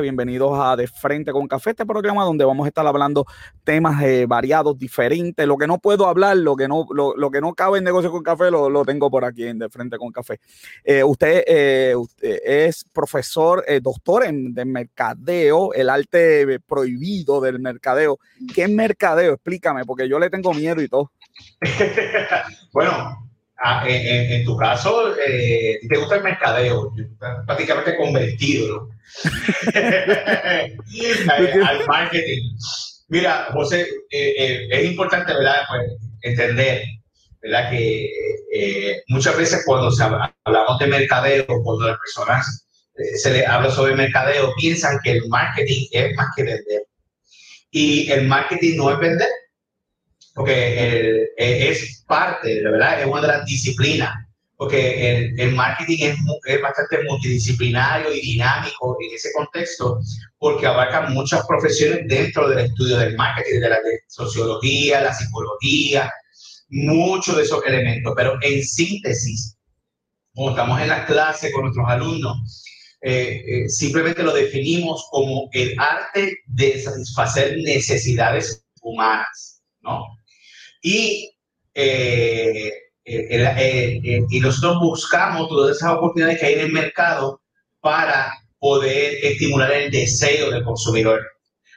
Bienvenidos a De Frente con Café, este programa donde vamos a estar hablando temas eh, variados, diferentes. Lo que no puedo hablar, lo que no, lo, que no cabe en negocio con café, lo, tengo por aquí en De Frente con Café. Eh, usted, eh, es profesor, doctor en de mercadeo, el arte prohibido del mercadeo. ¿Qué es mercadeo? Explícame, porque yo le tengo miedo y todo. bueno, Ah, en, tu caso, eh, te gusta el mercadeo, prácticamente convertido al, marketing. Mira, José, eh, eh, es importante ¿verdad? Pues, entender ¿verdad? que muchas veces cuando hablamos de mercadeo, cuando las personas se les habla sobre mercadeo, piensan que el marketing es más que vender. Y el marketing no es vender, porque e, es parte, ¿verdad? Es una de las disciplinas, porque el, marketing es, es, bastante multidisciplinario y dinámico en ese contexto, porque abarca muchas profesiones dentro del estudio del marketing, de la sociología, la psicología, muchos de esos elementos, pero en síntesis, como estamos en las clases con nuestros alumnos, eh, eh, simplemente lo definimos como el arte de satisfacer necesidades humanas, ¿no? Y, eh, eh, eh, y nosotros buscamos todas esas oportunidades que hay en el mercado para poder estimular el deseo del consumidor.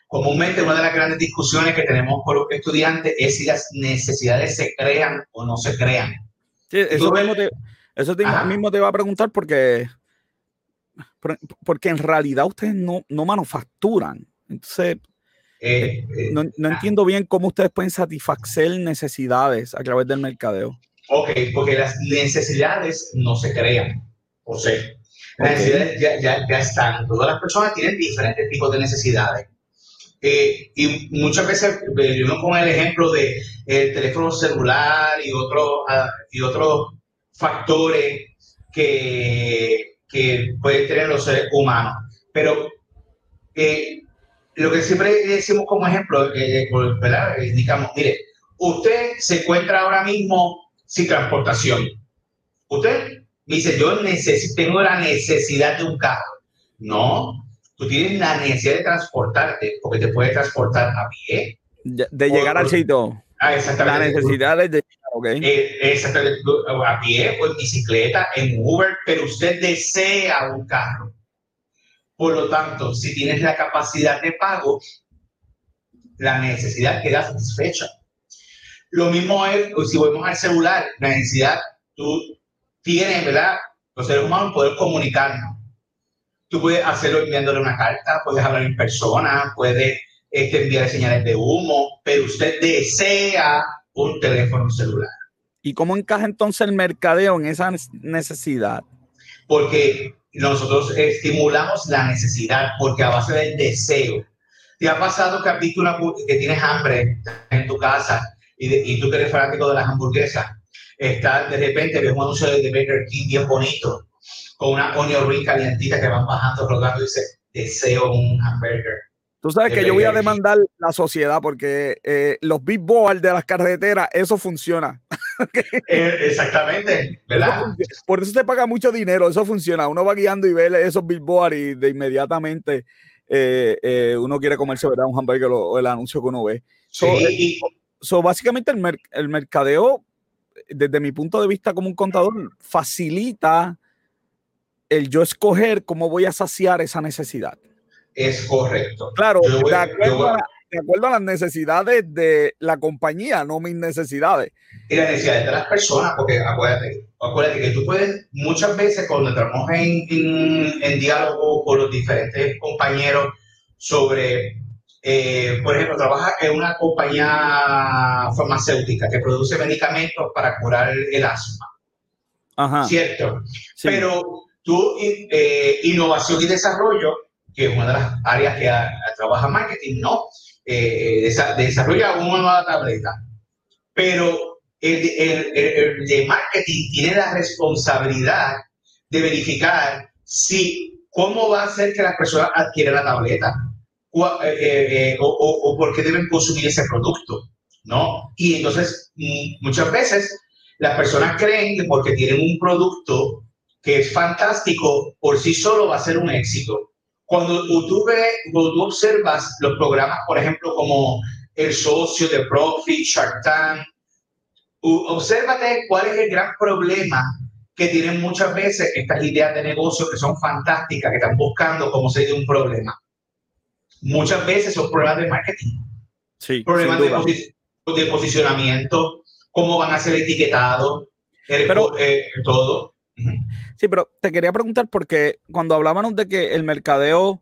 Comúnmente una de las grandes discusiones que tenemos con los estudiantes es si las necesidades se crean o no se crean. Sí, eso, mismo te, eso mismo te, va a preguntar porque, porque en realidad ustedes no, no manufacturan. Entonces, eh, eh, no, no, entiendo bien cómo ustedes pueden satisfacer necesidades a través del mercadeo. Ok, porque las necesidades no se crean, o sea, las necesidades ya, ya, ya, están. Todas las personas tienen diferentes tipos de necesidades. Eh, y muchas veces yo pongo el ejemplo de el teléfono celular y, otro, ah, y otros factores que, que pueden tener los seres humanos. Pero eh, lo que siempre decimos como ejemplo, eh, eh ¿verdad? Indicamos, mire, usted se encuentra ahora mismo sin transportación. Usted dice, yo necesito, tengo la necesidad de un carro. No, tú tienes la necesidad de transportarte, porque te puedes transportar a pie. De, llegar al sitio. Ah, exactamente. La necesidad de okay. Eh, exactamente, a pie o en bicicleta, en Uber, pero usted desea un carro. Por lo tanto, si tienes la capacidad de pago, la necesidad queda satisfecha. Lo mismo es si volvemos al celular, la necesidad, tú tienes, ¿verdad? Los seres humanos poder comunicarnos. Tú puedes hacerlo enviándole una carta, puedes hablar en persona, puedes este, enviar señales de humo, pero usted desea un teléfono celular. ¿Y cómo encaja entonces el mercadeo en esa necesidad? Porque nosotros estimulamos la necesidad porque a base del deseo. ¿Te ha pasado que, que tienes hambre en tu casa y, y tú eres fanático de las hamburguesas? Está, de repente ves un anuncio de Burger King bien bonito, con una onion ring calientita que van bajando, rodando y dice, deseo un hamburger. Tú sabes que yo voy a demandar la sociedad porque eh, los big boards de las carreteras, eso funciona. Eh, exactamente, ¿verdad? por eso se paga mucho dinero, eso funciona. Uno va guiando y ve esos billboards y de inmediatamente eh, uno quiere comerse ¿verdad? un hamburger o, el anuncio que uno ve. Sí. So, básicamente el, el mercadeo, desde mi punto de vista como un contador, facilita el yo escoger cómo voy a saciar esa necesidad es correcto. Claro, de, acuerdo a, las necesidades de la compañía, no mis necesidades. Y las necesidades de las personas, porque acuérdate, acuérdate que tú puedes, muchas veces cuando entramos en, en, diálogo con los diferentes compañeros sobre, eh, por ejemplo, trabaja en una compañía farmacéutica que produce medicamentos para curar el asma. Ajá. ¿Cierto? Pero tú, eh, innovación y desarrollo que es una de las áreas que trabaja marketing, ¿no? Eh, desarrolla una nueva tableta. Pero el, el, de marketing tiene la responsabilidad de verificar si cómo va a hacer que las personas adquieran la tableta o, eh, eh, o, o, por qué deben consumir ese producto, ¿no? Y entonces mm, muchas veces las personas creen que porque tienen un producto que es fantástico, por sí solo va a ser un éxito cuando tú, ves, cuando tú observas los programas, por ejemplo, como El Socio de Profit, Shark Tank, obsérvate cuál es el gran problema que tienen muchas veces estas ideas de negocio que son fantásticas, que están buscando cómo de un problema. Muchas veces son problemas de marketing. Sí, problemas de, de, posicionamiento, cómo van a ser etiquetados, pero, eh, todo. Sí, pero te quería preguntar porque cuando hablábamos de que el mercadeo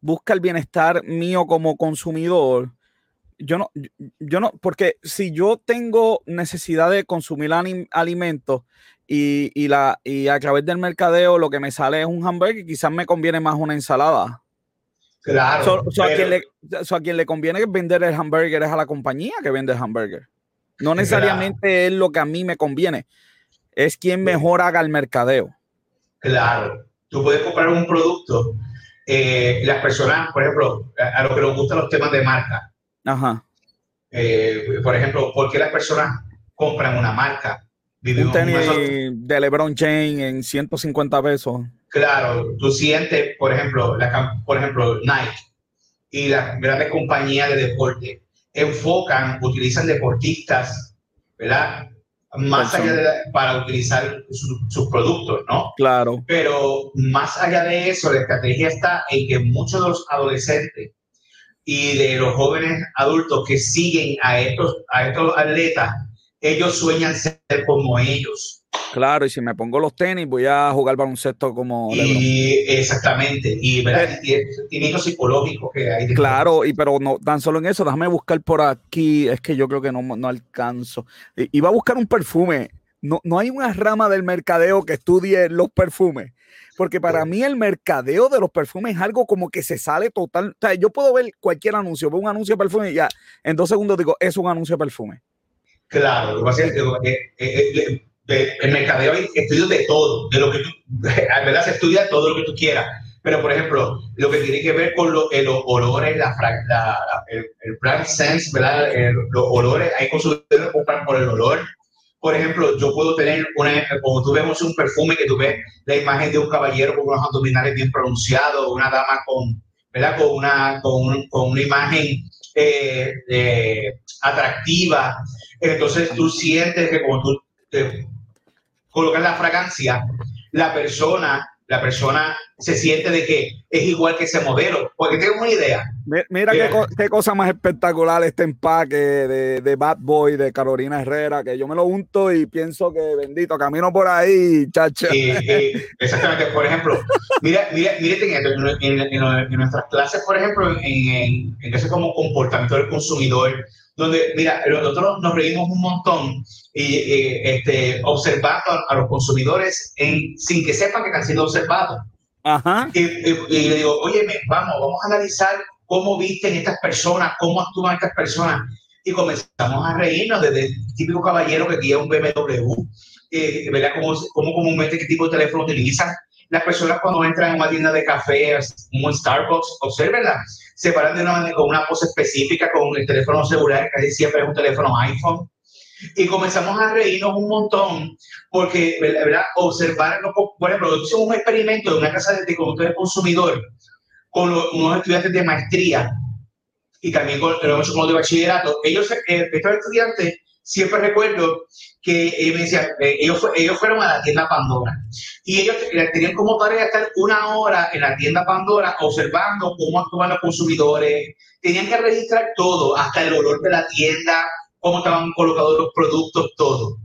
busca el bienestar mío como consumidor, yo no, yo no, porque si yo tengo necesidad de consumir alimentos y, y, la, y a través del mercadeo lo que me sale es un hamburger, quizás me conviene más una ensalada. Claro. a, quien le, a, quien le, conviene vender el hamburger es a la compañía que vende el hamburger. No necesariamente es lo que a mí me conviene. Es quien mejor haga el mercadeo. Claro. Tú puedes comprar un producto. Eh, las personas, por ejemplo, a, lo que nos gustan los temas de marca. Ajá. Eh, por ejemplo, ¿por qué las personas compran una marca? un tenis de LeBron James en 150 pesos. Claro, tú sientes, por ejemplo, la, por ejemplo, Nike y las grandes compañías de deporte enfocan, utilizan deportistas, ¿verdad? Más allá de para utilizar sus productos, ¿no? Claro. Pero más allá de eso, la estrategia está en que muchos de los adolescentes y de los jóvenes adultos que siguen a estos, a estos atletas, ellos sueñan ser como ellos. Claro, y si me pongo los tenis, voy a jugar baloncesto como. Y, exactamente, y ¿verdad? Eh, sentimientos psicológicos que hay. Claro, y pero no tan solo en eso, déjame buscar por aquí, es que yo creo que no, no alcanzo. Iba a buscar un perfume. No, no hay una rama del mercadeo que estudie los perfumes. Porque para mí el mercadeo de los perfumes es algo como que se sale total. O sea, yo puedo ver cualquier anuncio, veo un anuncio de perfume y ya en dos segundos digo, es un anuncio de perfume. Claro, lo que pasa es que el mercadeo hay estudios de todo, de lo que tú, verdad se estudia todo lo que tú quieras. Pero, por ejemplo, lo que tiene que ver con los olores, la, el, el, brand sense, ¿verdad? los olores, hay consumidores que compran por el olor. Por ejemplo, yo puedo tener, una, como tú vemos un perfume que tú ves la imagen de un caballero con unos abdominales bien pronunciados, una dama con, ¿verdad? Con, una, con, con una imagen eh, eh, atractiva. Entonces tú sientes que como tú te colocar la fragancia, la persona, la persona se siente de que es igual que ese modelo. Porque tengo una idea. Mira, qué, cosa más espectacular este empaque de, de, Bad Boy de Carolina Herrera, que yo me lo unto y pienso que bendito, camino por ahí, chacha. exactamente, por ejemplo, mira, mira, en, en, nuestras clases, por ejemplo, en, en, en como comportamiento del consumidor, donde, mira, nosotros nos reímos un montón y, este, observando a, los consumidores en, sin que sepan que están siendo observados. Ajá. Y, le digo, oye, vamos, vamos a analizar cómo visten estas personas, cómo actúan estas personas. Y comenzamos a reírnos desde el típico caballero que guía un BMW, eh, ¿verdad? Cómo, cómo comúnmente qué tipo de teléfono utilizan. Las personas cuando entran en una tienda de café, un Starbucks, observenla, se paran de una con una pose específica, con el teléfono celular, casi siempre es un teléfono iPhone y comenzamos a reírnos un montón porque, ¿verdad? Observar, por ejemplo, hicimos un experimento de una casa de de consumidor con unos estudiantes de maestría y también con, con los de bachillerato. Ellos, eh, estos estudiantes, siempre recuerdo que ellos, me decían, eh, ellos, ellos fueron a la tienda Pandora y ellos tenían como tarea estar una hora en la tienda Pandora observando cómo actúan los consumidores, tenían que registrar todo, hasta el olor de la tienda, cómo estaban colocados los productos, todo.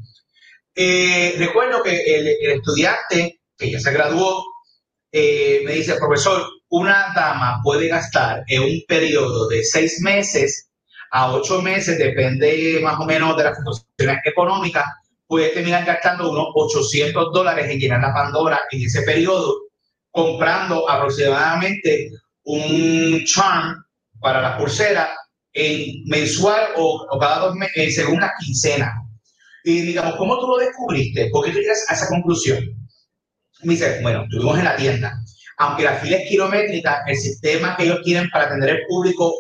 Eh, recuerdo que el, estudiante, que ya se graduó, eh, me dice, profesor, una dama puede gastar en un periodo de seis meses a ocho meses, depende más o menos de las funciones económicas, puede terminar gastando unos 800 dólares en llenar la Pandora en ese periodo, comprando aproximadamente un charm para la pulsera en mensual o, cada dos meses, eh, según la quincena. Y digamos, ¿cómo tú lo descubriste? ¿Por qué tú llegas a esa conclusión? Me dice, bueno, estuvimos en la tienda. Aunque la fila es kilométrica, el sistema que ellos quieren para atender al público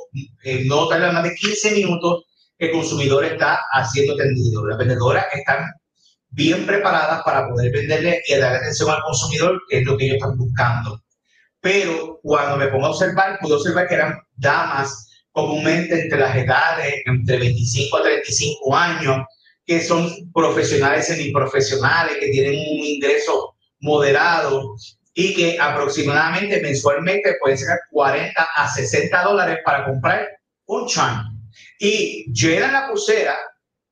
eh, no tarda más de 15 minutos el consumidor está haciendo atendido. Las vendedoras están bien preparadas para poder venderle y darle atención al consumidor, que es lo que ellos están buscando. pero cuando me pongo a observar, pude observar que eran damas comúnmente entre las edades, entre 25 a 35 años, que son profesionales semiprofesionales, que tienen un ingreso moderado y que aproximadamente mensualmente pueden sacar 40 a 60 dólares para comprar un charm. Y llena la pulsera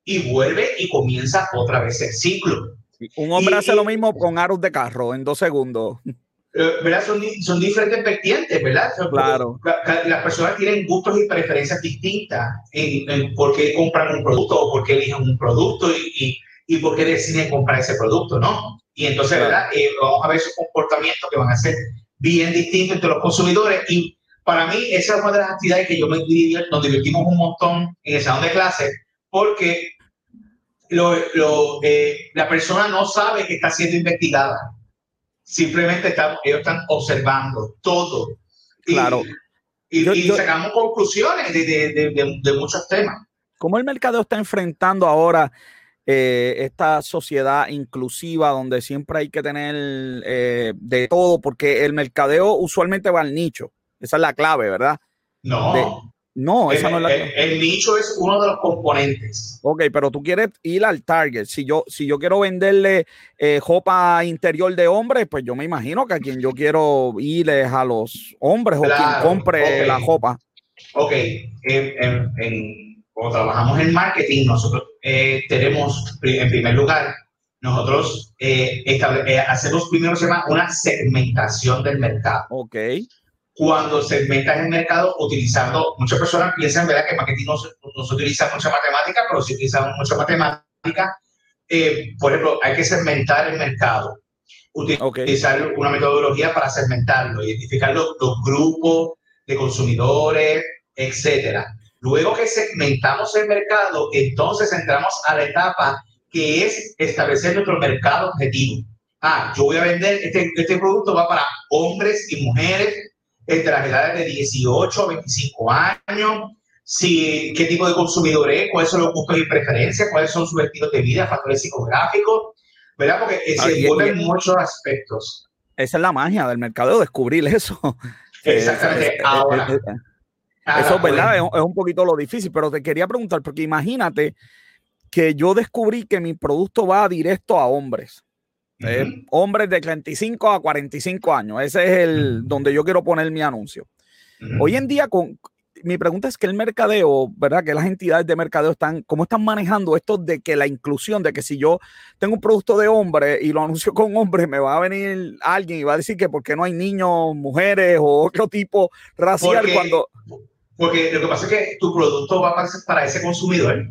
y vuelve y comienza otra vez el ciclo. Un hombre hace lo mismo con aros de carro en dos segundos. Eh, ¿verdad? Son, son diferentes vertientes, ¿verdad? Claro. Las personas tienen gustos y preferencias distintas en, por qué compran un producto o por qué eligen un producto y, y, por qué deciden comprar ese producto, ¿no? Y entonces, ¿verdad? Eh, vamos a ver esos comportamientos que van a ser bien distintos entre los consumidores. Y para mí, esa es una de las actividades que yo me nos divertimos un montón en el salón de clase, porque lo, lo, eh, la persona no sabe que está siendo investigada Simplemente están, ellos están observando todo. Claro. Y, sacamos conclusiones de, muchos temas. ¿Cómo el mercado está enfrentando ahora eh, esta sociedad inclusiva donde siempre hay que tener eh, de todo? Porque el mercadeo usualmente va al nicho. Esa es la clave, ¿verdad? No. No, esa no es la el, nicho es uno de los componentes. Ok, pero tú quieres ir al target. Si yo, si yo quiero venderle eh, ropa interior de hombres, pues yo me imagino que a quien yo quiero ir es a los hombres o quien compre la ropa. Ok, en, cuando trabajamos en marketing, nosotros eh, tenemos, en primer lugar, nosotros eh, eh hacemos primero se llama una segmentación del mercado. Ok cuando segmentas el mercado utilizando, muchas personas piensan ¿verdad? que marketing no, no se utiliza mucha matemática, pero si utilizamos mucha matemática. Eh, por ejemplo, hay que segmentar el mercado, utilizar una metodología para segmentarlo, identificar los, grupos de consumidores, etcétera. Luego que segmentamos el mercado, entonces entramos a la etapa que es establecer nuestro mercado objetivo. Ah, yo voy a vender, este, este producto va para hombres y mujeres entre las edades de 18 a 25 años, si, qué tipo de consumidor es, cuáles son los gustos y preferencias, cuáles son sus estilos de vida, factores psicográficos, ¿verdad? Porque se envuelven muchos aspectos. Esa es la magia del mercado, descubrir eso. Exactamente. Ahora, eso, ¿verdad? Es, un poquito lo difícil, pero te quería preguntar, porque imagínate que yo descubrí que mi producto va directo a hombres. Eh, hombres de 35 a 45 años. Ese es el donde yo quiero poner mi anuncio. Hoy en día, con, mi pregunta es que el mercadeo, ¿verdad? Que las entidades de mercadeo están, ¿cómo están manejando esto de que la inclusión, de que si yo tengo un producto de hombre y lo anuncio con hombre, me va a venir alguien y va a decir que por qué no hay niños, mujeres o otro tipo racial cuando... Porque lo que pasa es que tu producto va a ser para ese consumidor.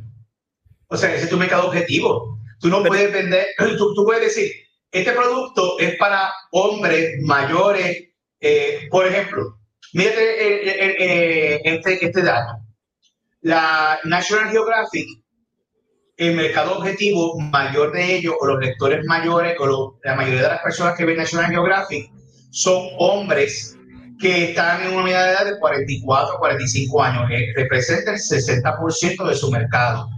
O sea, ese es tu mercado objetivo. Tú no puedes vender, tú, tú puedes decir, este producto es para hombres mayores. Eh, por ejemplo, mírate este, este dato. La National Geographic, el mercado objetivo mayor de ellos, o los lectores mayores, o la mayoría de las personas que ven National Geographic, son hombres que están en una unidad de edad de 44 45 años, que representa el 60% de su mercado.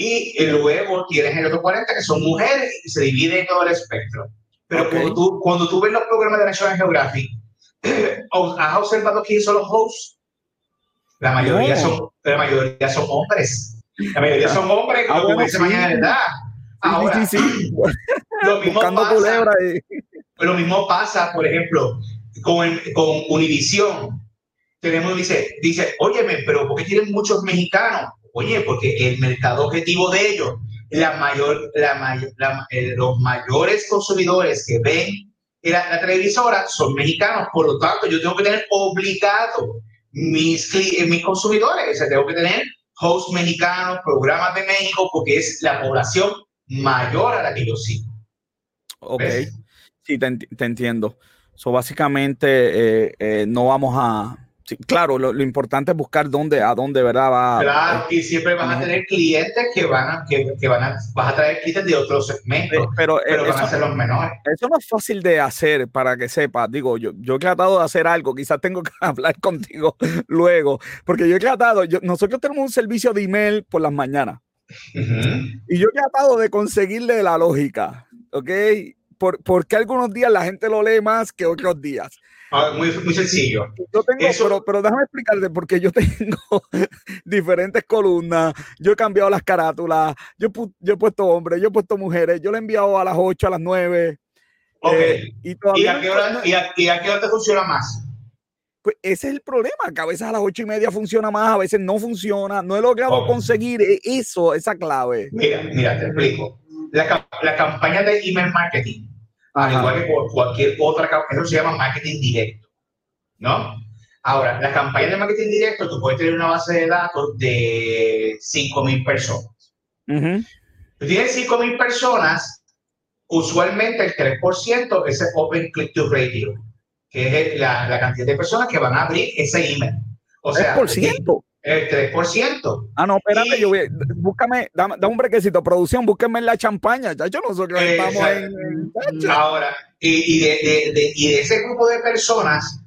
Y luego tienes el otro 40 que son mujeres y se divide en todo el espectro. Pero cuando, tú, cuando tú ves los programas de National Geographic, ¿has observado quiénes son los hosts? La mayoría, son, la mayoría son hombres. La mayoría son hombres ah, como bueno, mañana de edad. Ahora, sí, sí, Lo, mismo pasa, lo mismo pasa, por ejemplo, con, con Univision. Tenemos, dice, dice, óyeme, pero ¿por qué tienen muchos mexicanos? Oye, porque el mercado objetivo de ellos, la mayor, la eh, los mayores consumidores que ven la, la, televisora son mexicanos, por lo tanto yo tengo que tener obligado mis, eh, mis consumidores, o sea, tengo que tener hosts mexicanos, programas de México, porque es la población mayor a la que yo sigo. Ok, sí, te, te, entiendo. So, básicamente eh, no vamos a, claro, lo, importante es buscar dónde, a dónde, ¿verdad? Va, claro, y siempre vas a tener clientes que van a, que, que van a, vas a traer clientes de otros segmentos, pero, pero van a ser los menores. Eso no es fácil de hacer, para que sepas. Digo, yo, yo he tratado de hacer algo, quizás tengo que hablar contigo luego, porque yo he tratado, yo, nosotros tenemos un servicio de email por las mañanas, y yo he tratado de conseguirle la lógica, ¿ok? por, por qué algunos días la gente lo lee más que otros días? Ah, muy, muy sencillo. Yo tengo, pero, pero déjame explicarte, porque yo tengo diferentes columnas, yo he cambiado las carátulas, yo, yo he puesto hombres, yo he puesto mujeres, yo le he enviado a las 8, a las 9. Eh, y, a qué hora, y, a, qué hora te funciona más? Pues ese es el problema, que a veces a las ocho y media funciona más, a veces no funciona. No he logrado conseguir e, eso, esa clave. Mira, mira, te explico. La, la campaña de email marketing al igual que por cualquier otra, eso se llama marketing directo, ¿no? Ahora, la campaña de marketing directo, tú puedes tener una base de datos de 5.000 personas. Tú tienes 5.000 personas, usualmente el 3% es el Open Click to Radio, que es la, la, cantidad de personas que van a abrir ese email. O sea, ¿3%? El 3%. Ah, no, espérate, yo voy, búscame, dame, un brequecito, producción, búsqueme en la champaña, ya yo nosotros estamos en, Ahora, y, de, de, y, de, ese grupo de personas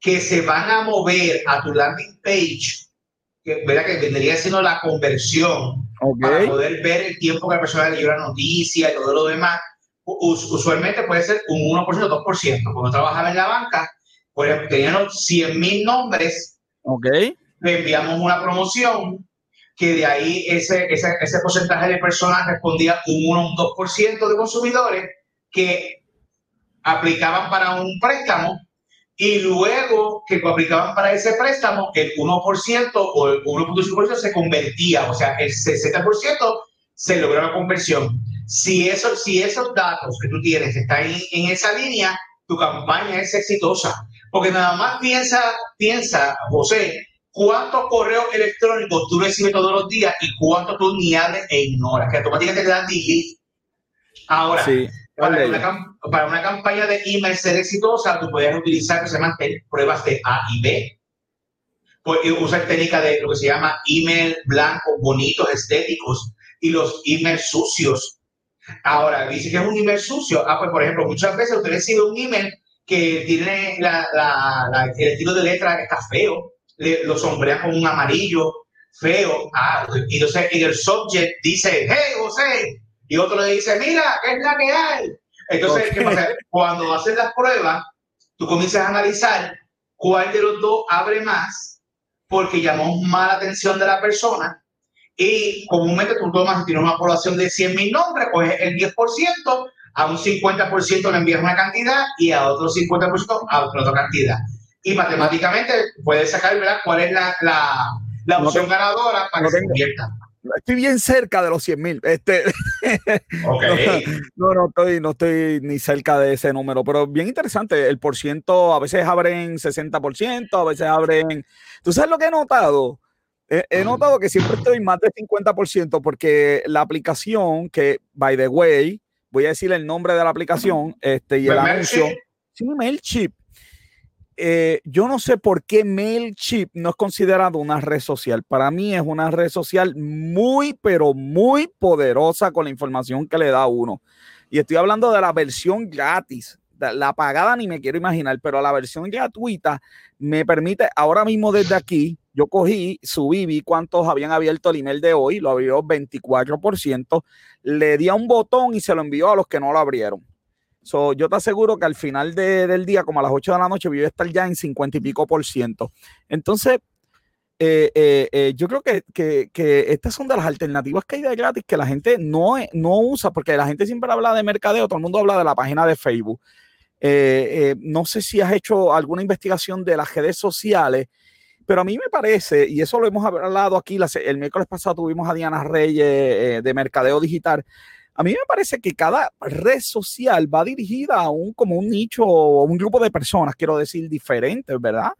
que se van a mover a tu landing page, que, ¿verdad? que vendría siendo la conversión para poder ver el tiempo que la persona leyó la noticia y todo lo demás, usualmente puede ser un 1%, 2%. Cuando trabajaba en la banca, pues tenían 100 mil nombres. Okay le enviamos una promoción que de ahí ese, ese, ese porcentaje de personas respondía un 1 o un 2% de consumidores que aplicaban para un préstamo y luego que aplicaban para ese préstamo, el 1% o el 1.5% se convertía, o sea, el 60% se logró la conversión. Si, eso, si esos datos que tú tienes están en, en esa línea, tu campaña es exitosa. Porque nada más piensa, piensa, José, cuántos correos electrónicos tú recibes todos los días y cuántos tú ni abres e ignoras, que automáticamente te dan delete. Ahora, para, una, campaña de email ser exitosa, tú puedes utilizar que se llaman pruebas de A y B. Puedes usar técnica de lo que se llama email blanco, bonitos, estéticos y los emails sucios. Ahora, dice que es un email sucio. Ah, pues por ejemplo, muchas veces usted recibe un email que tiene la, la, el estilo de letra que está feo lo sombrean con un amarillo feo. Ah, y entonces en el subject dice, hey, José. Y otro le dice, mira, ¿qué es la que hay? Entonces, ¿qué pasa? Cuando haces las pruebas, tú comienzas a analizar cuál de los dos abre más porque llamó más la atención de la persona. Y comúnmente tú tomas, si tienes una población de 100 mil nombres, pues el 10%, a un 50% le envías una cantidad y a otro 50% a otra cantidad y matemáticamente puedes sacar ¿verdad? cuál es la, la, la opción ganadora para que se convierta. Estoy bien cerca de los 100 mil. Este, okay. no, no, estoy, no estoy ni cerca de ese número, pero bien interesante. El por ciento, a veces abren 60%, a veces abren. ¿Tú sabes lo que he notado? He, notado que siempre estoy más del 50% porque la aplicación, que, by the way, voy a decir el nombre de la aplicación este, y el anuncio. Sí, MailChimp. Eh, yo no sé por qué MailChimp no es considerado una red social. Para mí es una red social muy, pero muy poderosa con la información que le da uno. Y estoy hablando de la versión gratis. La pagada ni me quiero imaginar, pero la versión gratuita me permite, ahora mismo desde aquí, yo cogí, subí, vi cuántos habían abierto el email de hoy, lo abrió 24%, le di a un botón y se lo envió a los que no lo abrieron So, yo te aseguro que al final del día, como a las 8 de la noche, voy a estar ya en 50 y pico por ciento. Entonces, eh, eh, eh, yo creo que, que, que, estas son de las alternativas que hay de gratis que la gente no, no usa, porque la gente siempre habla de mercadeo, todo el mundo habla de la página de Facebook. no sé si has hecho alguna investigación de las redes sociales, pero a mí me parece, y eso lo hemos hablado aquí, el miércoles pasado tuvimos a Diana Reyes de Mercadeo Digital, a mí me parece que cada red social va dirigida a un como un nicho o un grupo de personas, quiero decir, diferentes, ¿verdad?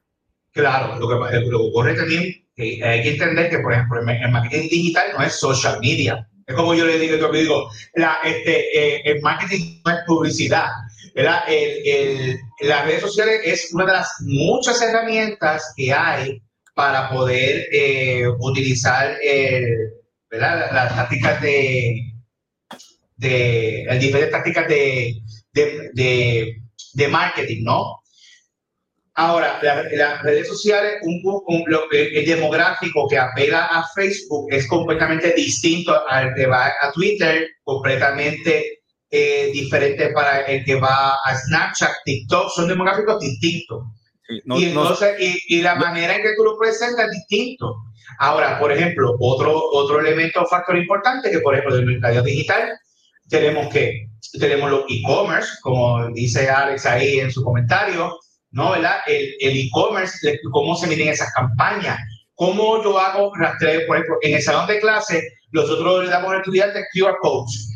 Claro, lo que, lo ocurre también que hay que entender que, por ejemplo, el marketing digital no es social media. Es como yo le digo, yo digo, la, este, eh, el marketing no es publicidad. ¿verdad? El, el, las redes sociales es una de las muchas herramientas que hay para poder eh, utilizar ¿verdad? las tácticas de, de las diferentes tácticas de, de, de, marketing, ¿no? Ahora, las redes sociales, un, un, el demográfico que apela a Facebook es completamente distinto al que va a Twitter, completamente eh, diferente para el que va a Snapchat, TikTok, son demográficos distintos. y, entonces, y, la manera en que tú lo presentas es distinto. Ahora, por ejemplo, otro, otro elemento o factor importante que, por ejemplo, del mercado digital, tenemos que tenemos los e-commerce, como dice Alex ahí en su comentario, ¿no? ¿Verdad? El e-commerce, cómo se miden esas campañas, cómo yo hago rastreo, por ejemplo, en el salón de clase, nosotros le damos al estudiante QR codes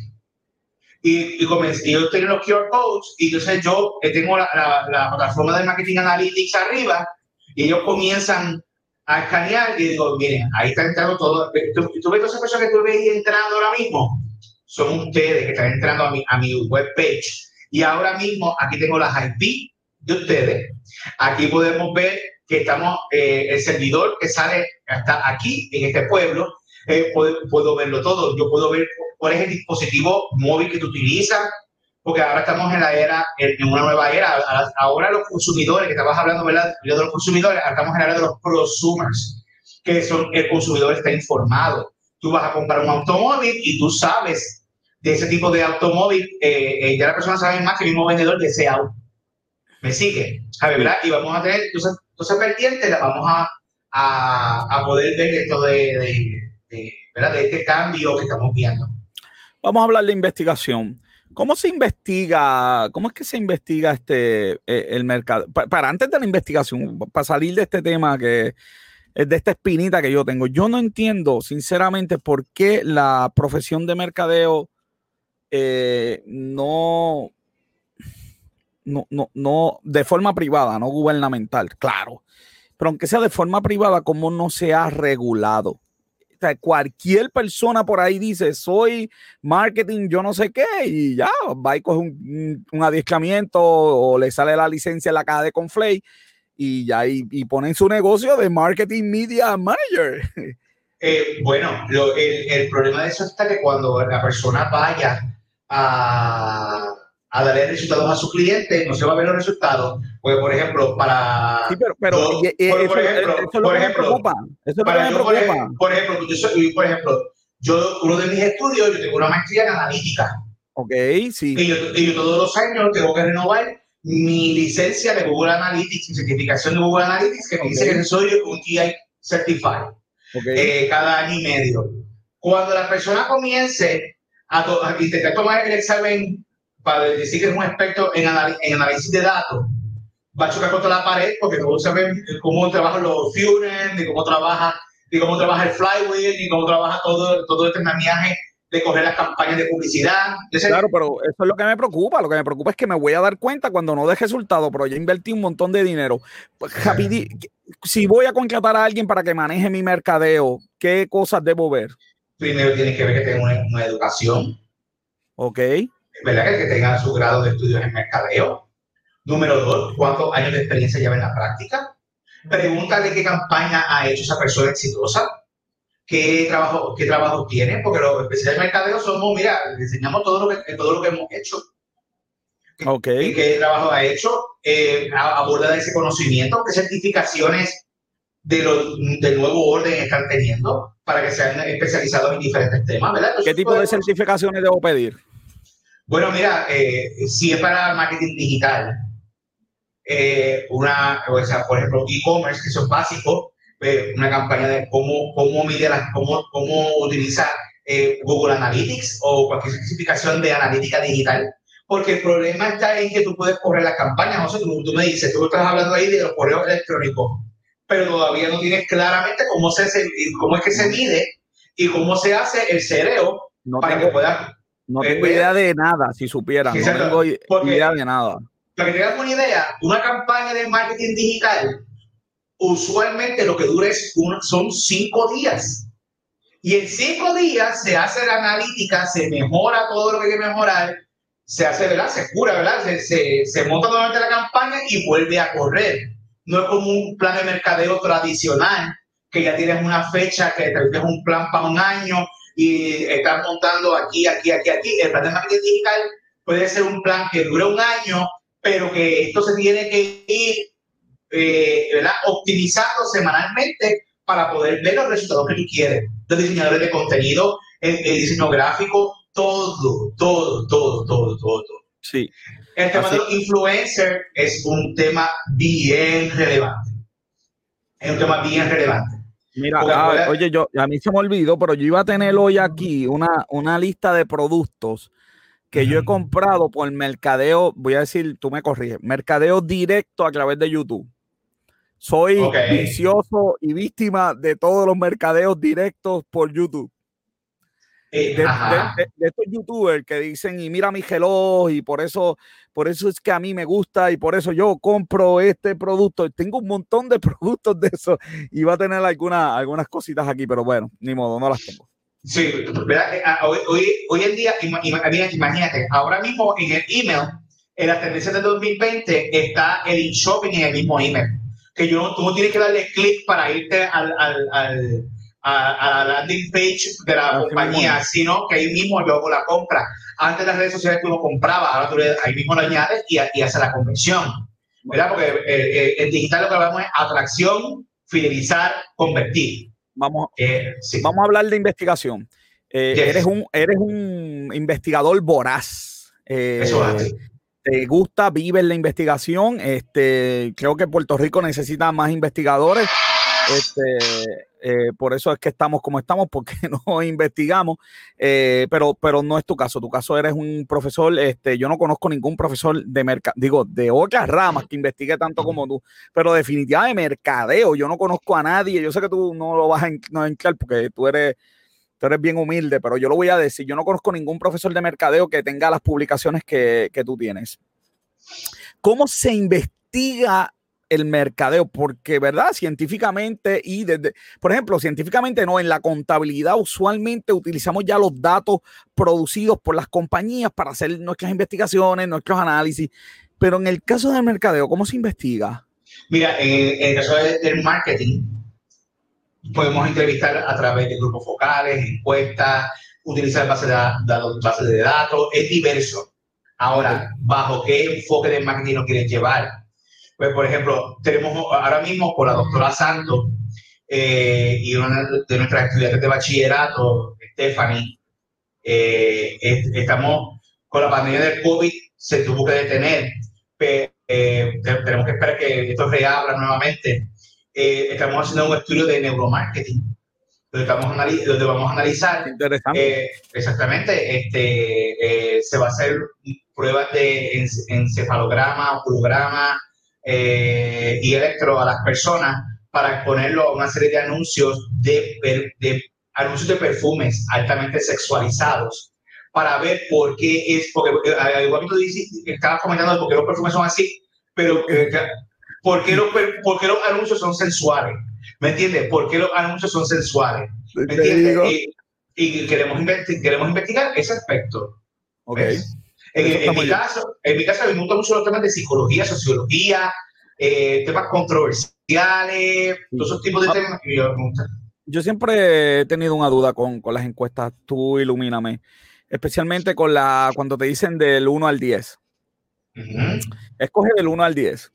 y, y, comencé, yo tengo los QR codes y entonces yo tengo la, la, plataforma de marketing analytics arriba y ellos comienzan a escanear y digo, miren, ahí está entrando todo. ¿Tú, tú ves todas esas personas que tú ves entrando ahora mismo? Son ustedes que están entrando a mi, a mi webpage. Y ahora mismo aquí tengo las IP de ustedes. Aquí podemos ver que estamos, eh, el servidor que sale hasta aquí, en este pueblo, eh, puedo, puedo, verlo todo. Yo puedo ver cuál es el dispositivo móvil que tú utilizas, porque ahora estamos en la era, en una nueva era. Ahora los consumidores, que estabas hablando, ¿verdad? de los consumidores, ahora estamos en la era de los prosumers, que son el consumidor está informado. Tú vas a comprar un automóvil y tú sabes de ese tipo de automóvil, eh, eh, ya la persona sabe más que el mismo vendedor de ese auto. ¿Me sigue? ¿verdad? Y vamos a tener, entonces, entonces vertientes, vamos a, a, poder ver esto de, de, de este cambio que estamos viendo. Vamos a hablar de investigación. ¿Cómo se investiga? ¿Cómo es que se investiga este eh, el mercado? Para, antes de la investigación, para salir de este tema que de esta espinita que yo tengo, yo no entiendo sinceramente por qué la profesión de mercadeo eh, no, no, no, no, de forma privada, no gubernamental, claro. Pero aunque sea de forma privada, ¿cómo no se ha regulado? cualquier persona por ahí dice, soy marketing, yo no sé qué, y ya, va y coge un, un adiestramiento o le sale la licencia en la caja de Conflay y ya, y, y ponen su negocio de marketing media manager. Eh, bueno, el, el, problema de eso está que cuando la persona vaya a, a darle resultados a sus clientes, no se va a ver los resultados. Pues, por ejemplo, para. Sí, pero, pero por, eso, por, ejemplo, eso es lo por ejemplo, me preocupa. Eso es lo que me preocupa. Por, ejemplo, yo soy, por ejemplo, yo, uno de mis estudios, yo tengo una maestría en analítica. Ok, sí. Y yo, y yo todos los años tengo que renovar mi licencia de Google Analytics, mi certificación de Google Analytics, que me dice que soy un TI Certified. Okay. Eh, cada año y medio. Cuando la persona comience a, a intentar tomar el examen para decir que es un experto en, en análisis de datos, va a chocar contra la pared porque no sabe cómo trabajan los funnels, ni cómo trabaja, ni cómo trabaja el flywheel, ni cómo trabaja todo, todo este andamiaje de coger las campañas de publicidad. Claro, pero eso es lo que me preocupa. Lo que me preocupa es que me voy a dar cuenta cuando no dé resultado, pero ya invertí un montón de dinero. Pues, si voy a contratar a alguien para que maneje mi mercadeo, ¿qué cosas debo ver? Primero tienes que ver que tenga una, una educación. Ok. ¿verdad? Que tenga su grado de estudios en mercadeo. Número dos, ¿cuántos años de experiencia lleva en la práctica? Pregúntale qué campaña ha hecho esa persona exitosa, qué trabajo, qué trabajo tiene, porque los especialistas de mercadeo somos, mira, enseñamos todo lo que, todo lo que hemos hecho. Okay. ¿Qué trabajo ha hecho? Eh, aborda ese conocimiento, qué certificaciones de lo, del nuevo orden están teniendo para que sean especializados en diferentes temas, ¿verdad? ¿Qué tipo de certificaciones debo pedir? Bueno, mira, eh, si es para marketing digital, eh, una, o sea, por ejemplo, e-commerce, que son básicos, eh, una campaña de cómo, cómo medir, cómo, cómo utilizar eh, Google Analytics o cualquier certificación de analítica digital. Porque el problema está en que tú puedes correr las campañas. O sea, tú, tú me dices, tú estás hablando ahí de los correos electrónicos, pero todavía no tienes claramente cómo, se, cómo es que se mide y cómo se hace el cereo para que puedas no eh, tengo idea de nada, si supiera. no tengo idea de nada. Para que tengas una idea, una campaña de marketing digital, usualmente lo que dura es son cinco días. Y en cinco días se hace la analítica, se mejora todo lo que hay que mejorar, se hace, ¿verdad? Se cura, ¿verdad? Se, se, se monta nuevamente la campaña y vuelve a correr. No es como un plan de mercadeo tradicional, que ya tienes una fecha, que es un plan para un año y están montando aquí, aquí, aquí, aquí. El plan de marketing digital puede ser un plan que dure un año, pero que esto se tiene que ir eh, optimizando semanalmente para poder ver los resultados que tú quieres. Los diseñadores de contenido, el, diseño gráfico, todo, todo, todo, todo, todo. Sí. El tema de los influencers es un tema bien relevante. Es un tema bien relevante. Mira, ah, oye, yo, a mí se me olvidó, pero yo iba a tener hoy aquí una, una lista de productos que yo he comprado por mercadeo, voy a decir, tú me corriges, mercadeo directo a través de YouTube. Soy vicioso y víctima de todos los mercadeos directos por YouTube. Eh, de, estos youtubers que dicen y mira mi reloj y por eso por eso es que a mí me gusta y por eso yo compro este producto tengo un montón de productos de eso y va a tener algunas algunas cositas aquí pero bueno ni modo no las tengo sí ¿verdad? Ah, hoy, hoy, hoy en día imagínate ahora mismo en el email en las tendencias del 2020 está el shopping en el mismo email que yo tú no tienes que darle clic para irte al, al, al a, la landing page de la compañía, sino que ahí mismo luego la compra. Antes las redes sociales tú lo comprabas, ahora tú ahí mismo lo añades y, y haces la conversión. ¿Verdad? Porque eh, eh, en digital lo que hablamos es atracción, fidelizar, convertir. Vamos, eh, vamos a hablar de investigación. eres, un, eres un investigador voraz. Eso es te gusta, vives la investigación. Este, creo que Puerto Rico necesita más investigadores. Este, eh, por eso es que estamos como estamos, porque no investigamos, eh, pero, pero no es tu caso. Tu caso eres un profesor, este, yo no conozco ningún profesor de mercado, digo, de otras ramas que investigue tanto como tú, pero definitivamente de mercadeo, yo no conozco a nadie, yo sé que tú no lo vas a entrar porque tú eres, tú eres bien humilde, pero yo lo voy a decir, yo no conozco ningún profesor de mercadeo que tenga las publicaciones que, que tú tienes. ¿Cómo se investiga el mercadeo, porque, ¿verdad? Científicamente y desde, por ejemplo, científicamente no, en la contabilidad usualmente utilizamos ya los datos producidos por las compañías para hacer nuestras investigaciones, nuestros análisis, pero en el caso del mercadeo, ¿cómo se investiga? Mira, en, el caso del marketing, podemos entrevistar a través de grupos focales, encuestas, utilizar bases de, datos, base de datos, es diverso. Ahora, ¿bajo qué enfoque de marketing lo quieres llevar? Pues, por ejemplo, tenemos ahora mismo con la doctora Santos eh, y una de nuestras estudiantes de bachillerato, Stephanie, eh, estamos con la pandemia del COVID, se tuvo que detener. Pero, eh, tenemos que esperar que esto reabra nuevamente. Estamos haciendo un estudio de neuromarketing donde, estamos donde vamos a analizar exactamente este se va a hacer pruebas de encefalograma, holograma, eh, y electro a las personas para exponerlo a una serie de anuncios de, de anuncios de perfumes altamente sexualizados para ver por qué es, porque eh, igual que tú dices, estabas comentando por qué los perfumes son así, pero eh, ¿por, qué los, ¿por qué los anuncios son sensuales? ¿Me entiendes? ¿Por qué los anuncios son sensuales? ¿Me entiendes? Y, queremos, queremos investigar ese aspecto. Okay. En, mi caso, en mi caso, me gustan mucho los temas de psicología, sociología, eh, temas controversiales, todos esos tipos de ah. temas que yo me Yo siempre he tenido una duda con, con, las encuestas, tú ilumíname, especialmente con la cuando te dicen del 1 al 10. Escoge del 1 al 10.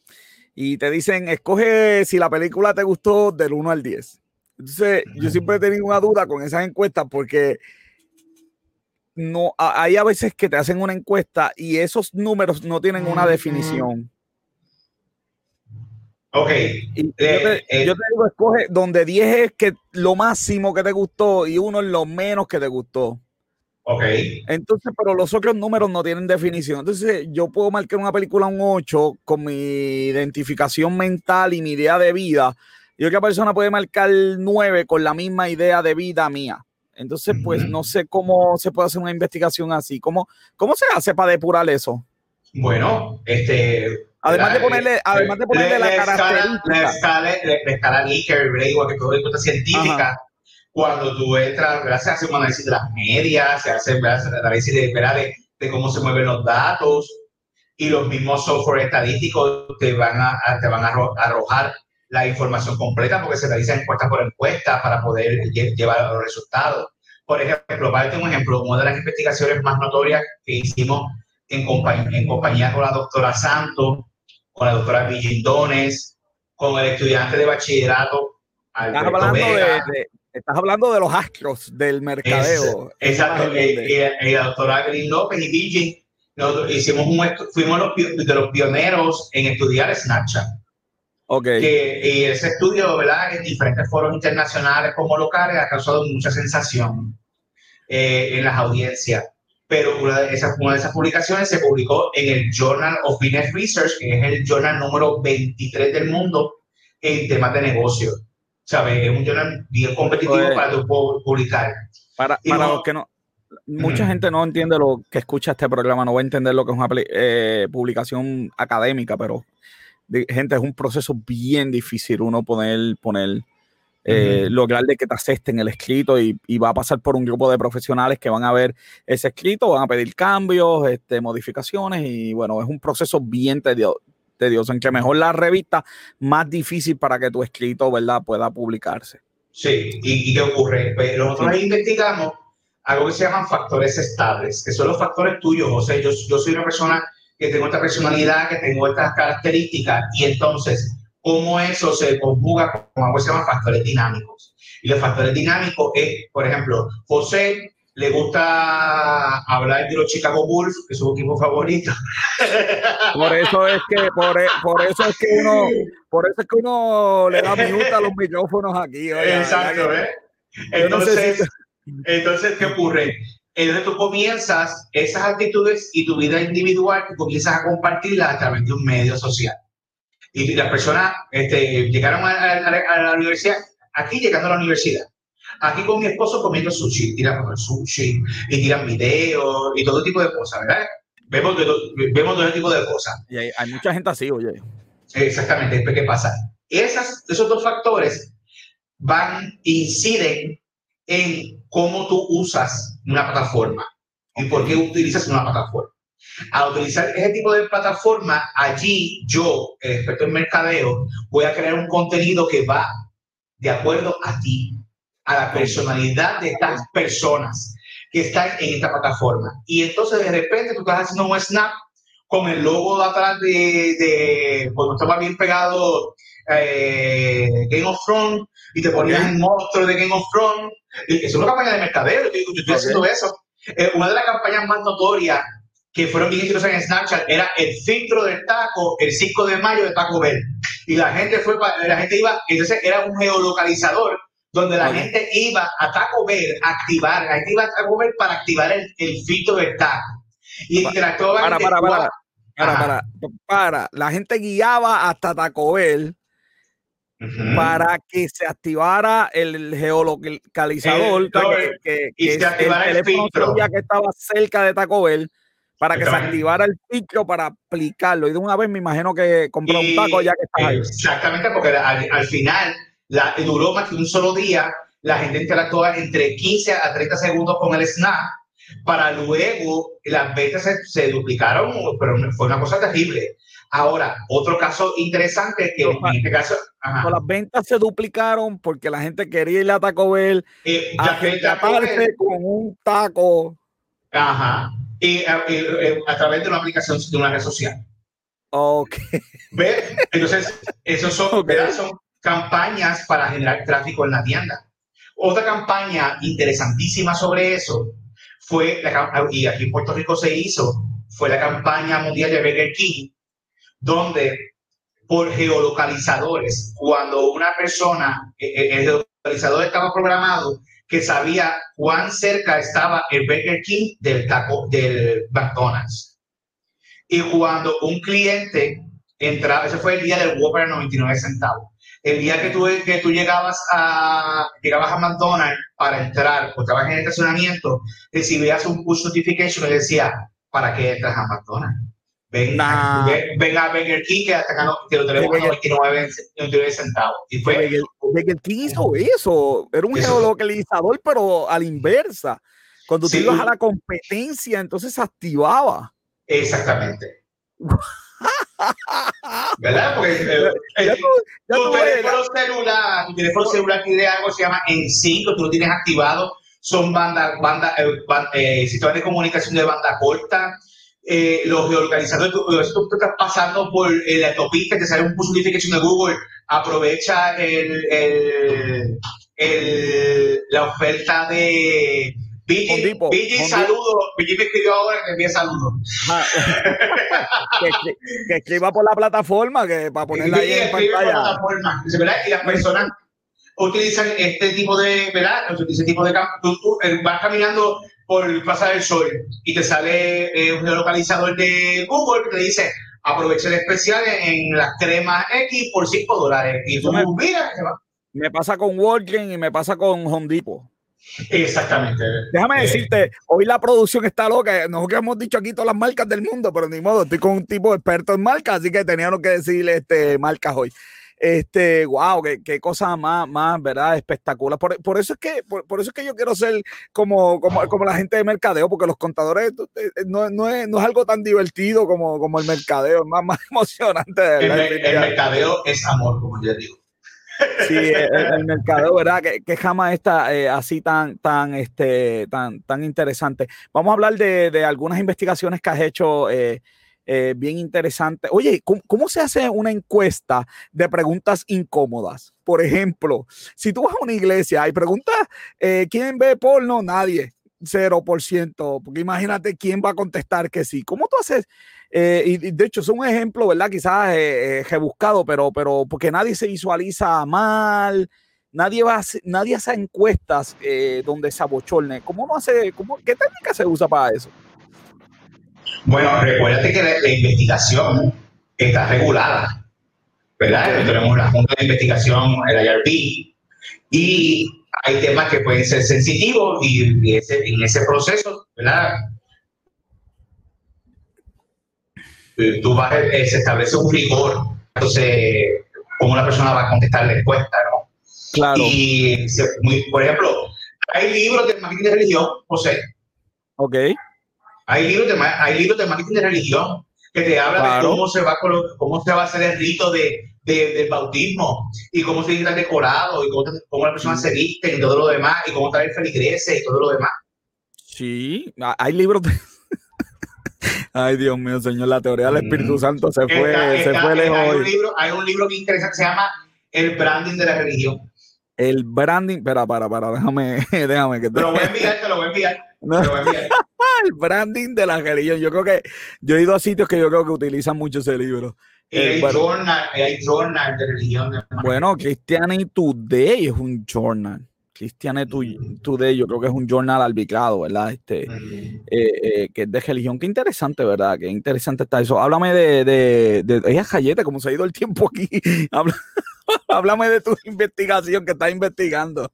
Y te dicen, escoge si la película te gustó del 1 al 10. Entonces, yo siempre he tenido una duda con esas encuestas porque no, hay a veces que te hacen una encuesta y esos números no tienen una definición. Ok. yo, te, eh, yo, te, digo, escoge donde 10 es que lo máximo que te gustó y uno es lo menos que te gustó. Ok. Entonces, pero los otros números no tienen definición. Entonces, yo puedo marcar una película un 8 con mi identificación mental y mi idea de vida. Y otra persona puede marcar 9 con la misma idea de vida mía. Entonces, pues no sé cómo se puede hacer una investigación así. ¿Cómo, cómo se hace para depurar eso? Bueno, este. Además de ponerle, además de ponerle la, característica. La escala, la, escala Likert, igual que todo científica, cuando tú entras, se hace un análisis de las medias, se hace un análisis de, de, de cómo se mueven los datos, y los mismos software estadísticos te van a, te van a arrojar la información completa porque se realiza encuesta por encuesta para poder llevar los resultados. Por ejemplo, para un ejemplo, una de las investigaciones más notorias que hicimos en, compañía, en compañía con la doctora Santos, con la doctora Villindones, con el estudiante de bachillerato. Estás hablando de, Estás hablando de los astros del mercadeo. exacto. Eh, eh, la doctora Green López y Virgin nosotros hicimos un, fuimos los, de los pioneros en estudiar Snapchat. Okay. Que, y ese estudio, ¿verdad? En diferentes foros internacionales como locales ha causado mucha sensación eh, en las audiencias. Pero una de, esas, una de esas publicaciones se publicó en el Journal of Business Research, que es el journal número 23 del mundo en temas de negocio. ¿Sabes? Es un journal bien competitivo para publicar. Para, para los que no, mucha gente no entiende lo que escucha este programa, no va a entender lo que es una eh, publicación académica, pero gente, es un proceso bien difícil uno poner, poner eh, lograr de que te acepten el escrito y, va a pasar por un grupo de profesionales que van a ver ese escrito, van a pedir cambios, este, modificaciones y bueno, es un proceso bien tedioso, tedioso en que mejor la revista, más difícil para que tu escrito, ¿verdad?, pueda publicarse. Sí, ¿y, qué ocurre? Pues nosotros investigamos algo que se llaman factores estables, que son los factores tuyos. O sea, yo, yo soy una persona que tengo esta personalidad, que tengo estas características, y entonces, ¿cómo eso se conjuga con algo que se llaman factores dinámicos? Y los factores dinámicos es, por ejemplo, José le gusta hablar de los Chicago Bulls, que es su equipo favorito. Por eso es que, por, e, por eso es que uno, por eso es que uno le da minuta a los micrófonos aquí. Exacto, ¿eh? Entonces, entonces, ¿qué ocurre? Entonces tú comienzas esas actitudes y tu vida individual, comienzas a compartirla a través de un medio social. Y las personas este, llegaron a, la universidad, aquí llegando a la universidad, aquí con mi esposo comiendo sushi, tiran sushi y tiran videos y todo tipo de cosas, ¿verdad? Vemos, vemos todo tipo de cosas. Y hay, mucha gente así, oye. Exactamente, ¿qué pasa? Esas, esos dos factores van, inciden en cómo tú usas una plataforma y por qué utilizas una plataforma. Al utilizar ese tipo de plataforma, allí yo, el experto en mercadeo, voy a crear un contenido que va de acuerdo a ti, a la personalidad de estas personas que están en esta plataforma. Y entonces de repente tú estás haciendo un snap con el logo de atrás de, de cuando estaba bien pegado eh, Game of Thrones y te ponías el monstruo de Game of Thrones. Es una campaña de mercadeo, yo, estoy haciendo eso. Eh, una de las campañas más notorias que fueron bien exitosas en Snapchat era el filtro del taco el 5 de mayo de Taco Bell. Y la gente fue, la gente iba, entonces era un geolocalizador donde la gente iba a Taco Bell a activar, la gente iba a Taco Bell para activar el, el filtro del taco. Y interactuaba. Para, para, para, para, para, para, la gente guiaba hasta Taco Bell para que se activara el geolocalizador, que, el, teléfono que estaba cerca de Taco Bell, para que se activara el filtro para aplicarlo. Y de una vez me imagino que compró un taco ya que está ahí. Exactamente, porque al, final la, duró más que un solo día, la gente interactuó entre 15 a 30 segundos con el snap, para luego las ventas se, se duplicaron, pero fue una cosa terrible. Ahora, otro caso interesante que en este caso... Las ventas se duplicaron porque la gente quería ir a Taco Bell eh, a taparse con un taco. Ajá. Y, a través de una aplicación de una red social. Ok. ¿Ves? Entonces, esos son, son campañas para generar tráfico en la tienda. Otra campaña interesantísima sobre eso fue, la, y aquí en Puerto Rico se hizo, fue la campaña mundial de Burger King, donde por geolocalizadores, cuando una persona, e, e, el geolocalizador estaba programado que sabía cuán cerca estaba el Burger King del taco del McDonald's. Y cuando un cliente entraba, ese fue el día del Whopper 99 centavos. El día que tú, que tú llegabas a llegabas a McDonald's para entrar o estabas en el estacionamiento, recibías un push notification que decía, ¿para qué entras a McDonald's? Venga, venga a Burger King que hasta acá que lo tenemos a 99, centavos. Y fue. Burger King hizo eso. Era un geolocalizador, pero a la inversa. Cuando tú ibas a la competencia, entonces se activaba. Exactamente. ¿Verdad? Porque eh, eh, tu, teléfono celular, tu teléfono celular tiene algo que se llama en 5, tú lo tienes activado. Son banda, banda, eh, sistemas de comunicación de banda corta eh, los geolocalizadores, tú, tú, estás pasando por la autopista, te sale un push notification de Google, aprovecha el, el, el, la oferta de Vigi saludo. Vigi me escribió ahora que envíe saludos. Ah, que, escriba por la plataforma que para ponerla ahí en pantalla. Y las personas utilizan este tipo de, ¿verdad? Ese tipo de tú, tú, eh, vas caminando por el Plaza del Sol y te sale eh, un localizador de Google que te dice aprovecha el especial en las cremas X por 5 dólares. Y tú, me, mira, me pasa con Walgreens y me pasa con Home Depot. Exactamente. Déjame eh, decirte, hoy la producción está loca. Nosotros hemos dicho aquí todas las marcas del mundo, pero ni modo, estoy con un tipo experto en marcas, así que teníamos que decirle este, marcas hoy. Este, wow, qué, qué cosa más, más, ¿verdad? Espectacular. Por, eso es que, por, eso es que yo quiero ser como, como, como, la gente de mercadeo, porque los contadores eh, eh, no, no, es, no es algo tan divertido como, como el mercadeo, es más, más emocionante. El, el, mercadeo es amor, como yo digo. Sí, el, mercadeo, ¿verdad? Que, jamás está eh, así tan, tan, este, tan, tan interesante. Vamos a hablar de, algunas investigaciones que has hecho. Eh, eh, bien interesante. Oye, ¿cómo, se hace una encuesta de preguntas incómodas? Por ejemplo, si tú vas a una iglesia y preguntas, eh, ¿quién ve porno? Nadie. 0%, porque imagínate quién va a contestar que sí. ¿Cómo tú haces? Eh, y, de hecho es un ejemplo, ¿verdad? Quizás eh, rebuscado, pero, pero porque nadie se visualiza mal, nadie va nadie hace encuestas donde se abochorne. ¿Cómo no hace, cómo, qué técnica se usa para eso? Bueno, recuérdate que la, investigación está regulada, ¿verdad? Tenemos la Junta de Investigación, el IRB, y hay temas que pueden ser sensitivos y, en ese proceso, ¿verdad? Eh, tú vas, eh, se establece un rigor, entonces, cómo una persona va a contestar la encuesta, ¿no? Claro. Y, por ejemplo, hay libros de marketing de religión, José. Ok. Hay libros de, hay libros de marketing de religión que te hablan de cómo se, va, cómo se va a hacer el rito de, del bautismo y cómo se está decorado y cómo, cómo la persona se viste y todo lo demás y cómo trae feligrese y todo lo demás. Sí, hay libros de... Ay, Dios mío, Señor, la teoría del Espíritu mm. Santo se fue, se fue lejos. Hay un, libro, hay un libro que interesa que se llama El branding de la religión. El branding, espera, para, para, déjame, déjame que te... lo voy a enviar, te lo voy a enviar. Te lo voy a enviar. el branding de la religión. Yo creo que yo he ido a sitios que yo creo que utilizan mucho ese libro. Hay, journal, hay journal de religión. bueno, Christianity Today es un journal. Christianity Today yo creo que es un journal arbitrado, ¿verdad? Este, eh, eh, que es de religión. Qué interesante, ¿verdad? Qué interesante está eso. Háblame de, de, de, de como se ha ido el tiempo aquí. háblame de tu investigación que estás investigando.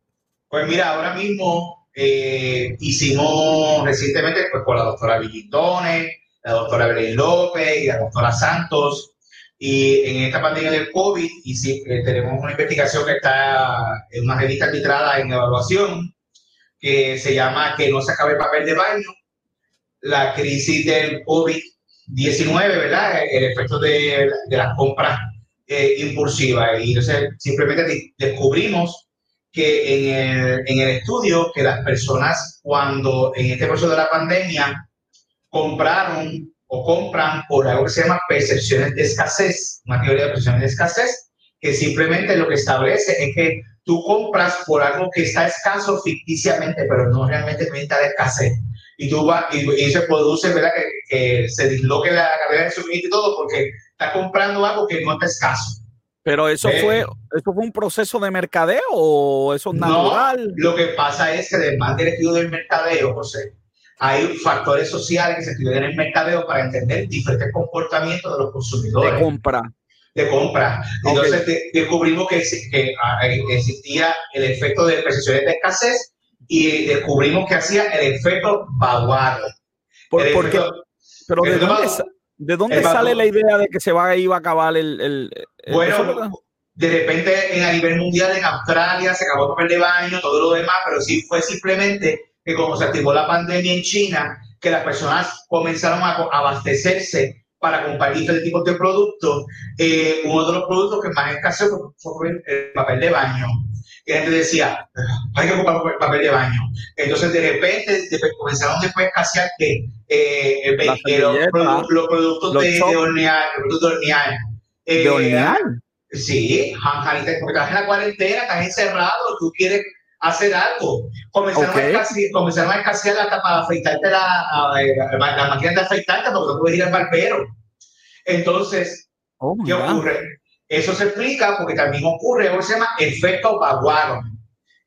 Pues mira, ahora mismo eh, hicimos recientemente pues, con la doctora Villitone, la doctora Belén López y la doctora Santos. Y en esta pandemia del COVID y eh, tenemos una investigación que está en una revista arbitrada en evaluación que se llama Que no se acabe el papel de baño, la crisis del COVID-19, ¿verdad? El efecto de, de las compras eh, impulsivas. Y entonces simplemente descubrimos que en el, en el estudio que las personas cuando en este proceso de la pandemia compraron o compran por algo que se llama percepciones de escasez, una teoría de percepciones de escasez, que simplemente lo que establece es que tú compras por algo que está escaso ficticiamente, pero no realmente está de escasez. Y tú vas, y, se produce, ¿verdad? Que, se disloque la carrera de suministro y todo porque está comprando algo que no está escaso. Pero eso fue, eso fue un proceso de mercadeo o eso es natural. No, lo que pasa es que además del estudio del mercadeo, José, hay factores sociales que se estudian en el mercadeo para entender diferentes comportamientos de los consumidores. De compra. De compra. Entonces descubrimos que, que, ah, existía el efecto de percepciones de escasez y descubrimos que hacía el efecto vaguado. ¿Por, qué? pero ¿de dónde, ¿De dónde sale la idea de que se va a, iba a acabar el... el, bueno, de repente en, a nivel mundial en Australia se acabó el papel de baño, todo lo demás, pero sí fue simplemente que como se activó la pandemia en China, que las personas comenzaron a abastecerse para compartir este tipo de productos. Eh, uno de los productos que más escaseó fue el papel de baño que la gente decía, hay que ocupar papel de baño. Entonces, de repente, comenzaron después a escasear que eh, el, los, productos de, de, hornear, productos de hornear. Eh, ¿De hornear? Sí, porque estás en la cuarentena, estás encerrado, tú quieres hacer algo. Comenzaron, a, escasear, comenzaron a escasear hasta para afeitarte la, la, máquina de afeitarte porque no puedes ir al barbero. Entonces, oh ¿qué ocurre? Eso se explica porque también ocurre algo que se llama efecto Bagwagon.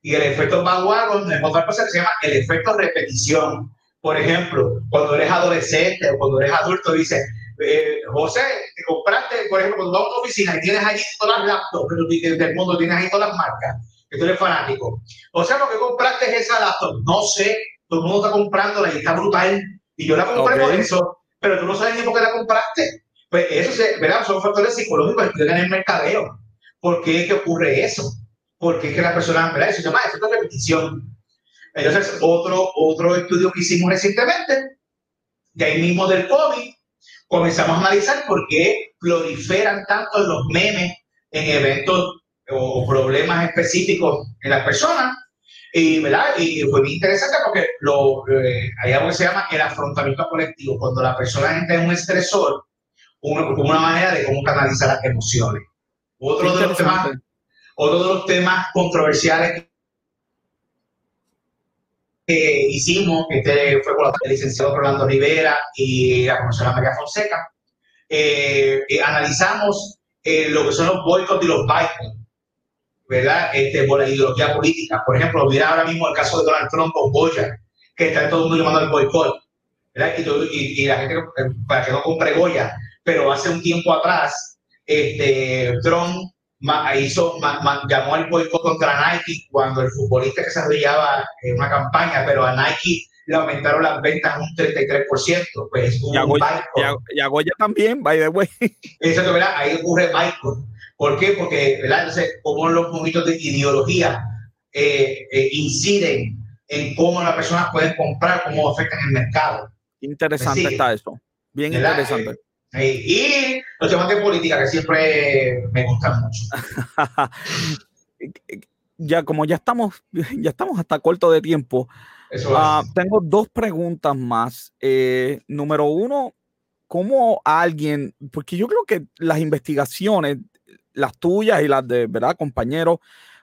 Y el efecto Bagwagon no es otra cosa que se llama el efecto repetición. Por ejemplo, cuando eres adolescente o cuando eres adulto, dices, eh, José, te compraste, por ejemplo, cuando vas a una oficina y tienes allí todas las laptops del mundo, tienes ahí todas las marcas, que tú eres fanático. O sea, lo que compraste es esa laptop. No sé, todo el mundo está comprándola y está brutal. Y yo la compré por eso, pero tú no sabes ni por qué la compraste. Pues eso se, ¿verdad? son factores psicológicos que en el mercadeo. ¿Por qué que ocurre eso? Porque es que la persona, ¿verdad? Eso se llama efecto repetición. Entonces, otro, otro estudio que hicimos recientemente, de ahí mismo del COVID, comenzamos a analizar por qué proliferan tanto los memes en eventos o problemas específicos en las personas. Y, ¿verdad? y fue muy interesante porque lo, eh, hay algo que se llama el afrontamiento colectivo. Cuando la persona entra en un estresor, como una manera de cómo canalizar las emociones. Otro de, los temas, otro de los temas controversiales que hicimos, este fue con el licenciado Rolando Rivera y la profesora María Fonseca, eh, eh, analizamos eh, lo que son los boicots y los boicots, ¿verdad? Este, por la ideología política. Por ejemplo, mira ahora mismo el caso de Donald Trump con Goya, que está todo el mundo llamando al boicot, ¿verdad? Y, y, la gente, para que no compre Goya, pero hace un tiempo atrás, este, Trump hizo, llamó al boicot contra Nike cuando el futbolista que desarrollaba en una campaña, pero a Nike le aumentaron las ventas un 33%. Pues y, a Goya, y, a, Goya también, by the way. Exacto, ¿verdad? Ahí ocurre boicot. ¿Por qué? Porque, ¿verdad? Entonces, como los movimientos de ideología eh, eh, inciden en cómo las personas pueden comprar, cómo afectan el mercado. Interesante está eso. Bien interesante. Eh, y los temas de política que siempre me gustan mucho. ya como ya estamos, ya estamos hasta corto de tiempo, uh, tengo dos preguntas más. Eh, número uno, ¿cómo alguien, porque yo creo que las investigaciones, las tuyas y las de, ¿verdad, compañeros,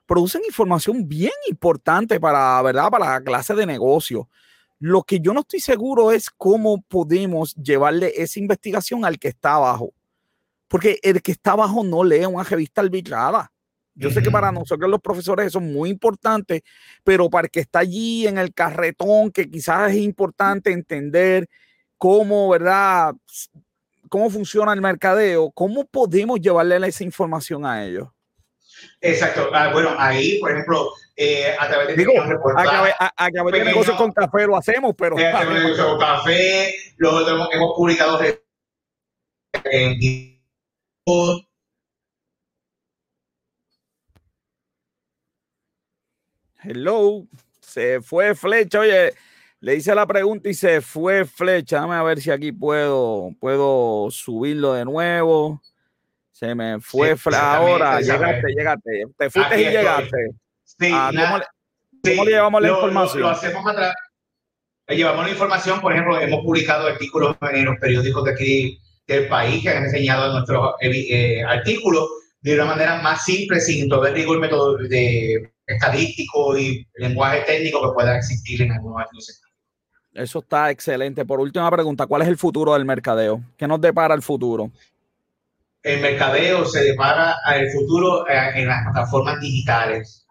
producen información bien importante para, ¿verdad? Para la clase de negocio. Lo que yo no estoy seguro es cómo podemos llevarle esa investigación al que está abajo. Porque el que está abajo no lee una revista arbitrada. Yo sé que para nosotros los profesores eso es muy importante, pero para el que está allí en el carretón, que quizás es importante entender cómo, ¿verdad? Cómo funciona el mercadeo, ¿cómo podemos llevarle esa información a ellos? Exacto. Ah, bueno, ahí, por ejemplo, eh, a través de Digo, a, través de negocios con café lo hacemos, pero. Eh, con café, lo hemos, hemos publicado en. Hello, se fue flecha. Oye, le hice la pregunta y se fue flecha. Dame a ver si aquí puedo, puedo subirlo de nuevo. Se me fue ahora, llegaste, llegaste. Te fuiste y llegaste. Sí, ah, ¿cómo, le, llevamos la información? Lo hacemos atrás. Llevamos la información, por ejemplo, hemos publicado artículos en los periódicos de aquí del país que han enseñado nuestros eh, artículos de una manera más simple, sin todo el rigor método de estadístico y lenguaje técnico que pueda existir en algunos artículos. Eso está excelente. Por última pregunta, ¿cuál es el futuro del mercadeo? ¿Qué nos depara el futuro? el mercadeo se depara al futuro eh, en las plataformas digitales.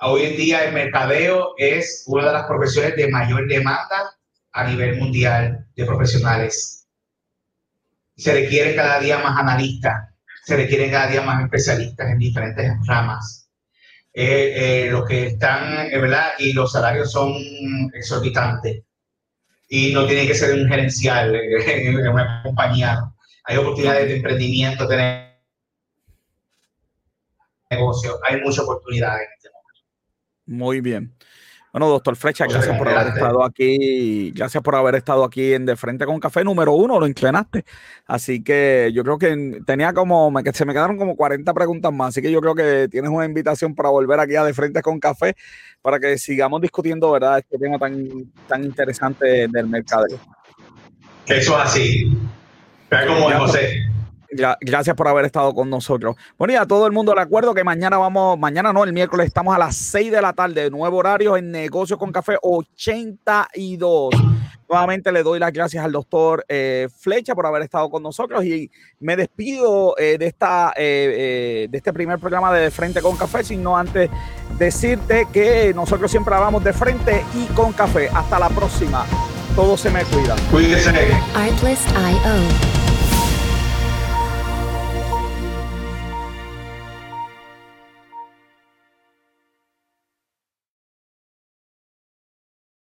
Hoy en día el mercadeo es una de las profesiones de mayor demanda a nivel mundial de profesionales. Se requiere cada día más analistas, se requieren cada día más especialistas en diferentes ramas. Eh, eh, los que están, ¿verdad? Y los salarios son exorbitantes. Y no tiene que ser un gerencial en una compañía hay oportunidades de emprendimiento, de negocio, hay muchas oportunidades en este momento. Muy bien. Bueno, doctor Flecha, gracias por haber estado aquí. Gracias por haber estado aquí en De Frente con Café número uno, lo inclinaste. Así que yo creo que tenía como, se me quedaron como 40 preguntas más. Así que yo creo que tienes una invitación para volver aquí a De Frente con Café para que sigamos discutiendo, ¿verdad?, este tema tan, tan interesante del mercado. Eso es así. como José. Gracias por haber estado con nosotros. Bueno, y a todo el mundo le acuerdo que mañana vamos, mañana no, el miércoles estamos a las 6 de la tarde, nuevo horario en Negocios con Café 82. Nuevamente le doy las gracias al doctor eh, Flecha por haber estado con nosotros y me despido eh, de, esta, eh, de este primer programa de, de Frente con Café, sino antes decirte que nosotros siempre hablamos de frente y con café. Hasta la próxima. Todo se me cuida. Artlist.io